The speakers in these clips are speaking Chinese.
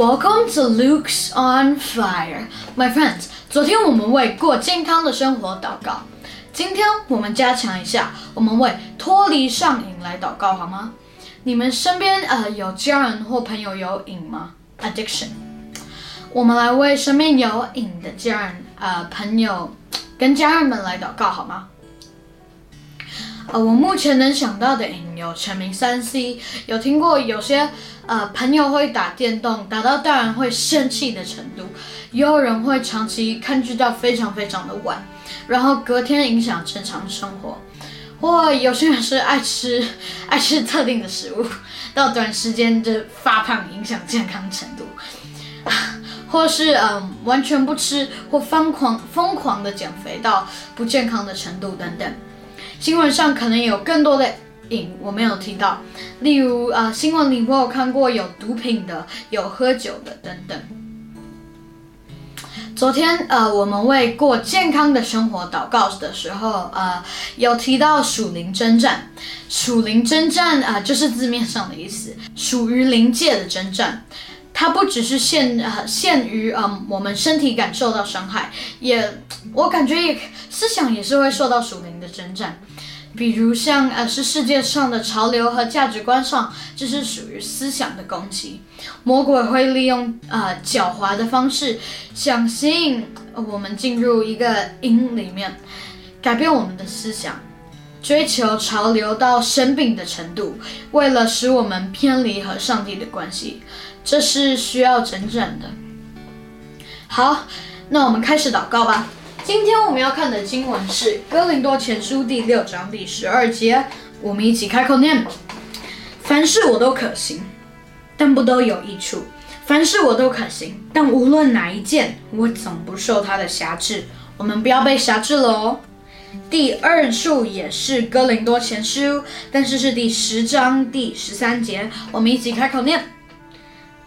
Welcome to Luke's on Fire, my friends. 昨天我们为过健康的生活祷告，今天我们加强一下，我们为脱离上瘾来祷告，好吗？你们身边呃有家人或朋友有瘾吗？Addiction。我们来为身边有瘾的家人呃朋友跟家人们来祷告，好吗？呃，我目前能想到的有沉迷三 C，有听过有些呃朋友会打电动，打到大人会生气的程度，也有人会长期看剧到非常非常的晚，然后隔天影响正常生活，或有些人是爱吃 爱吃特定的食物，到短时间就发胖，影响健康程度，或是嗯完全不吃或疯狂疯狂的减肥到不健康的程度等等。新闻上可能有更多的瘾，我没有提到，例如呃，新闻里我有看过有毒品的，有喝酒的等等。昨天呃，我们为过健康的生活祷告的时候，呃，有提到属灵征战。属灵征战啊，就是字面上的意思，属于灵界的征战。它不只是限呃限于嗯我们身体感受到伤害，也我感觉也思想也是会受到属灵的征战。比如像呃是世界上的潮流和价值观上，这是属于思想的攻击。魔鬼会利用呃狡猾的方式，想吸引我们进入一个瘾里面，改变我们的思想，追求潮流到生病的程度，为了使我们偏离和上帝的关系，这是需要整整的。好，那我们开始祷告吧。今天我们要看的经文是《哥林多前书》第六章第十二节，我们一起开口念：凡事我都可行，但不都有益处；凡事我都可行，但无论哪一件，我总不受它的辖制。我们不要被辖制了哦。第二处也是《哥林多前书》，但是是第十章第十三节，我们一起开口念：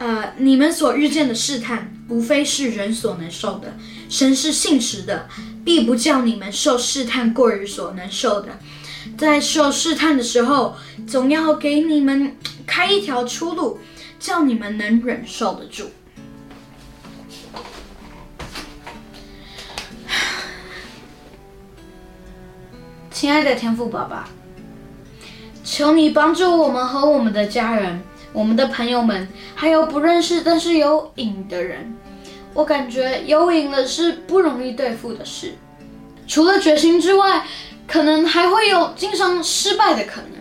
呃，你们所遇见的试探，无非是人所能受的。神是信实的，必不叫你们受试探过于所能受的。在受试探的时候，总要给你们开一条出路，叫你们能忍受得住。亲爱的天父爸爸，求你帮助我们和我们的家人、我们的朋友们，还有不认识但是有瘾的人。我感觉有瘾了是不容易对付的事，除了决心之外，可能还会有经常失败的可能。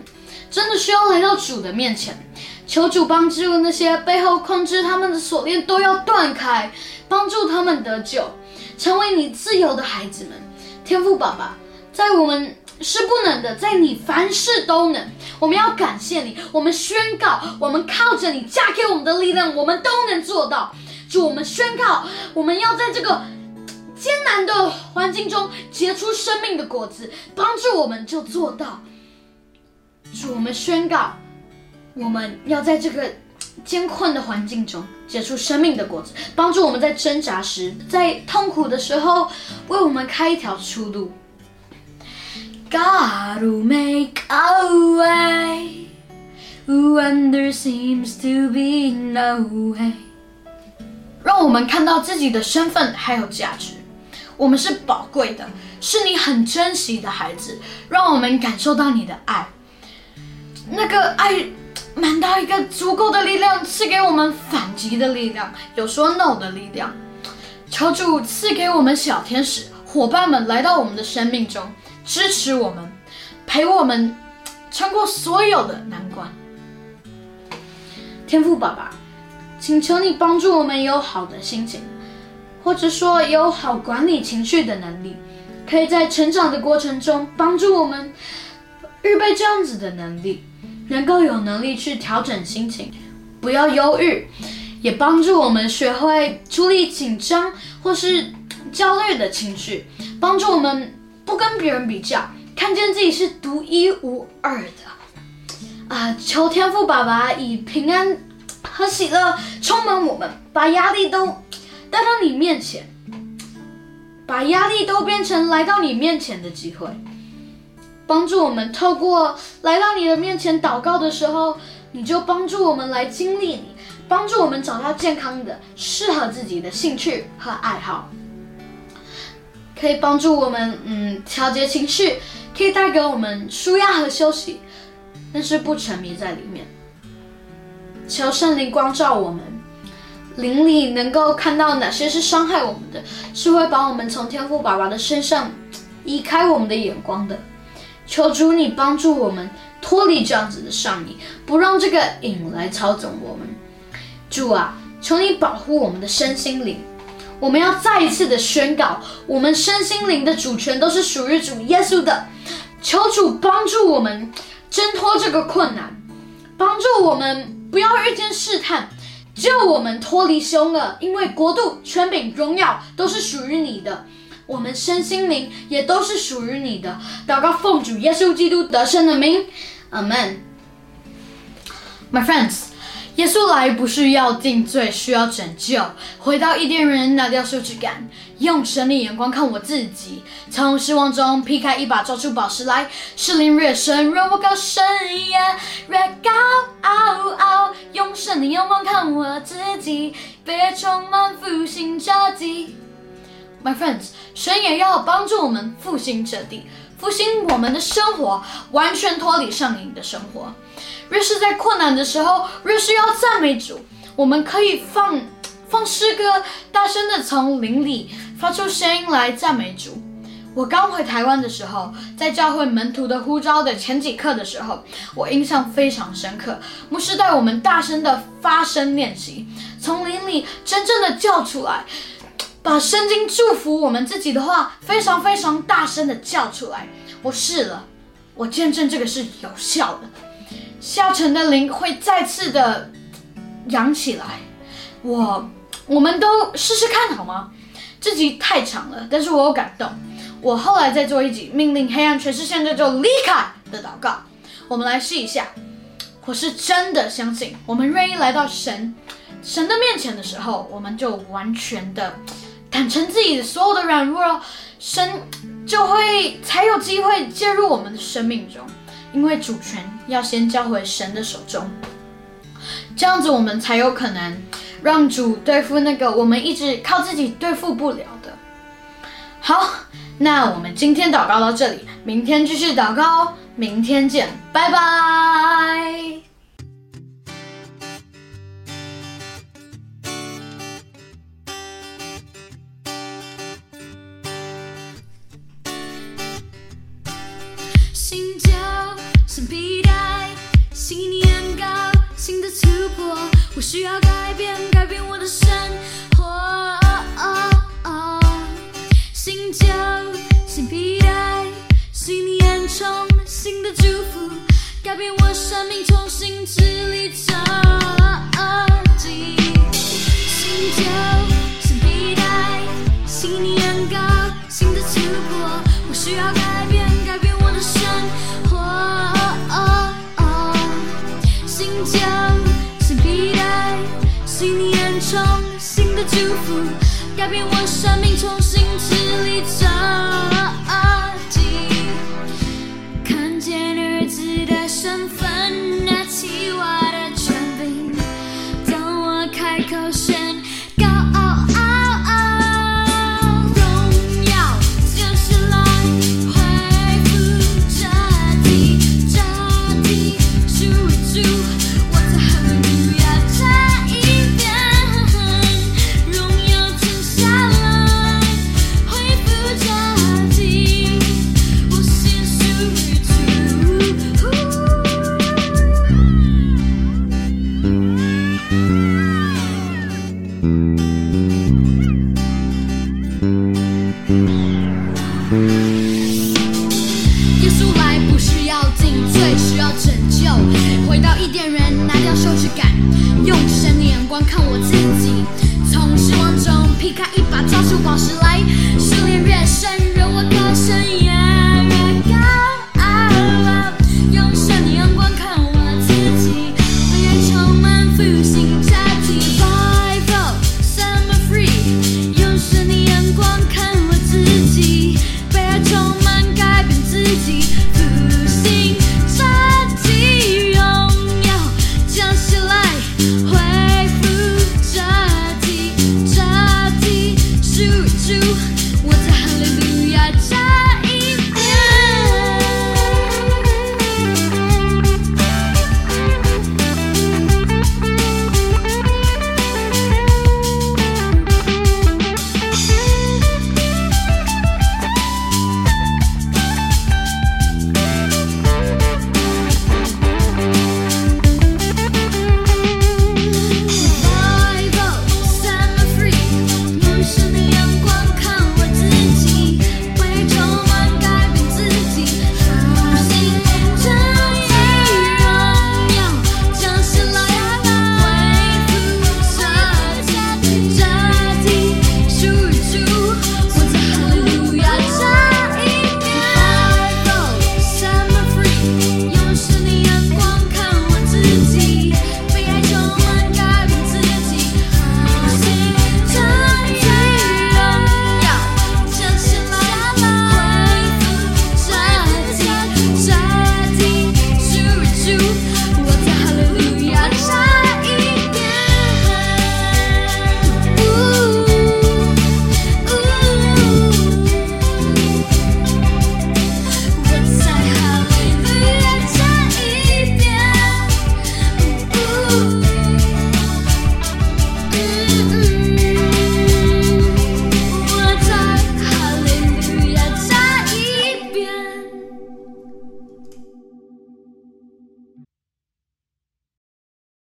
真的需要来到主的面前，求主帮助那些背后控制他们的锁链都要断开，帮助他们得救，成为你自由的孩子们。天赋爸爸，在我们是不能的，在你凡事都能。我们要感谢你，我们宣告，我们靠着你加给我们的力量，我们都能做到。主，我们宣告，我们要在这个艰难的环境中结出生命的果子，帮助我们就做到。主，我们宣告，我们要在这个艰困的环境中结出生命的果子，帮助我们在挣扎时，在痛苦的时候，为我们开一条出路。God will make a way when there seems to be no way. 让我们看到自己的身份还有价值，我们是宝贵的，是你很珍惜的孩子。让我们感受到你的爱，那个爱满到一个足够的力量，赐给我们反击的力量，有说 no 的力量。求主赐给我们小天使伙伴们来到我们的生命中，支持我们，陪我们穿过所有的难关。天赋爸爸。请求你帮助我们有好的心情，或者说有好管理情绪的能力，可以在成长的过程中帮助我们预备这样子的能力，能够有能力去调整心情，不要忧郁，也帮助我们学会处理紧张或是焦虑的情绪，帮助我们不跟别人比较，看见自己是独一无二的。啊，求天父爸爸以平安。和喜乐充满我们，把压力都带到你面前，把压力都变成来到你面前的机会，帮助我们透过来到你的面前祷告的时候，你就帮助我们来经历你，帮助我们找到健康的、适合自己的兴趣和爱好，可以帮助我们嗯调节情绪，可以带给我们舒压和休息，但是不沉迷在里面。求圣灵光照我们，灵里能够看到哪些是伤害我们的，是会把我们从天赋爸爸的身上移开我们的眼光的。求主你帮助我们脱离这样子的上瘾，不让这个瘾来操纵我们。主啊，求你保护我们的身心灵。我们要再一次的宣告，我们身心灵的主权都是属于主耶稣的。求主帮助我们挣脱这个困难，帮助我们。不要遇见试探，救我们脱离凶恶，因为国度、权柄、荣耀都是属于你的，我们身心灵也都是属于你的。祷告奉主耶稣基督得胜的名，阿门。My friends。耶稣来不是要定罪，需要拯救。回到伊甸园，拿掉羞耻感，用神的眼光看我自己，从失望中劈开一把，抓出宝石来。试炼越深，让我高声也越高。用神的眼光看我自己，别充满复兴者地。My friends，神也要帮助我们复兴这地，复兴我们的生活，完全脱离上瘾的生活。越是在困难的时候，越是要赞美主。我们可以放放诗歌，大声的从灵里发出声音来赞美主。我刚回台湾的时候，在教会门徒的呼召的前几课的时候，我印象非常深刻。牧师带我们大声的发声练习，从灵里真正的叫出来，把圣经祝福我们自己的话，非常非常大声的叫出来。我试了，我见证这个是有效的。下沉的灵会再次的扬起来，我我们都试试看好吗？这集太长了，但是我有感动。我后来再做一集命令黑暗全世现在就离开的祷告，我们来试一下。我是真的相信，我们愿意来到神神的面前的时候，我们就完全的坦诚自己所有的软弱，神就会才有机会介入我们的生命中。因为主权要先交回神的手中，这样子我们才有可能让主对付那个我们一直靠自己对付不了的。好，那我们今天祷告到这里，明天继续祷告，明天见，拜拜。改变我生命，重新支离折记。新旧新皮带，新年高，新的突破。我需要改变，改变我的生活。新旧。新年重新的祝福，改变我生命，重新支离折